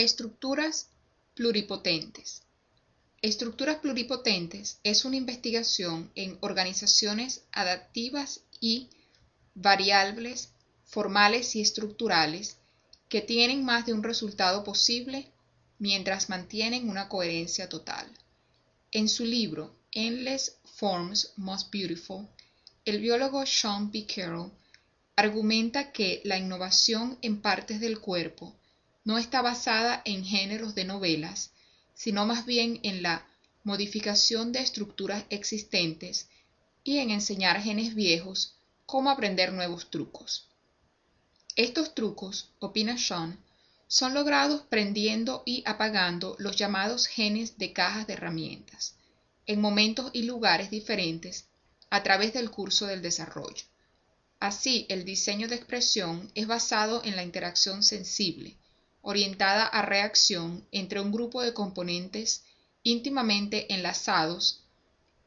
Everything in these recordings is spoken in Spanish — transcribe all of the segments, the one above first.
Estructuras pluripotentes. Estructuras pluripotentes es una investigación en organizaciones adaptivas y variables formales y estructurales que tienen más de un resultado posible mientras mantienen una coherencia total. En su libro Endless Forms Most Beautiful, el biólogo Sean P. Carroll argumenta que la innovación en partes del cuerpo no está basada en géneros de novelas, sino más bien en la modificación de estructuras existentes y en enseñar genes viejos cómo aprender nuevos trucos. Estos trucos, opina Sean, son logrados prendiendo y apagando los llamados genes de cajas de herramientas, en momentos y lugares diferentes a través del curso del desarrollo. Así, el diseño de expresión es basado en la interacción sensible, orientada a reacción entre un grupo de componentes íntimamente enlazados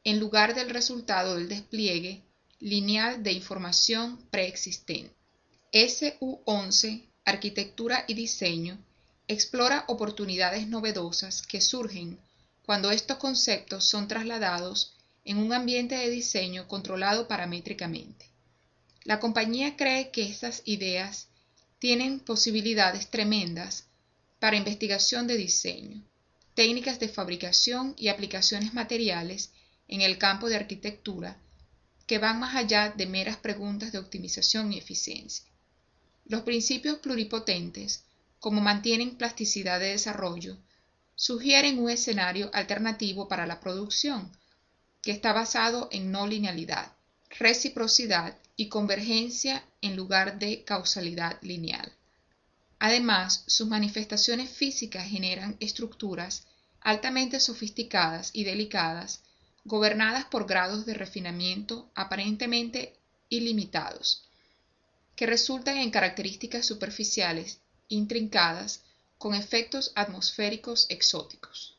en lugar del resultado del despliegue lineal de información preexistente. SU11, Arquitectura y Diseño, explora oportunidades novedosas que surgen cuando estos conceptos son trasladados en un ambiente de diseño controlado paramétricamente. La compañía cree que estas ideas tienen posibilidades tremendas para investigación de diseño, técnicas de fabricación y aplicaciones materiales en el campo de arquitectura que van más allá de meras preguntas de optimización y eficiencia. Los principios pluripotentes, como mantienen plasticidad de desarrollo, sugieren un escenario alternativo para la producción, que está basado en no linealidad, reciprocidad y convergencia en lugar de causalidad lineal. Además, sus manifestaciones físicas generan estructuras altamente sofisticadas y delicadas, gobernadas por grados de refinamiento aparentemente ilimitados, que resultan en características superficiales intrincadas con efectos atmosféricos exóticos.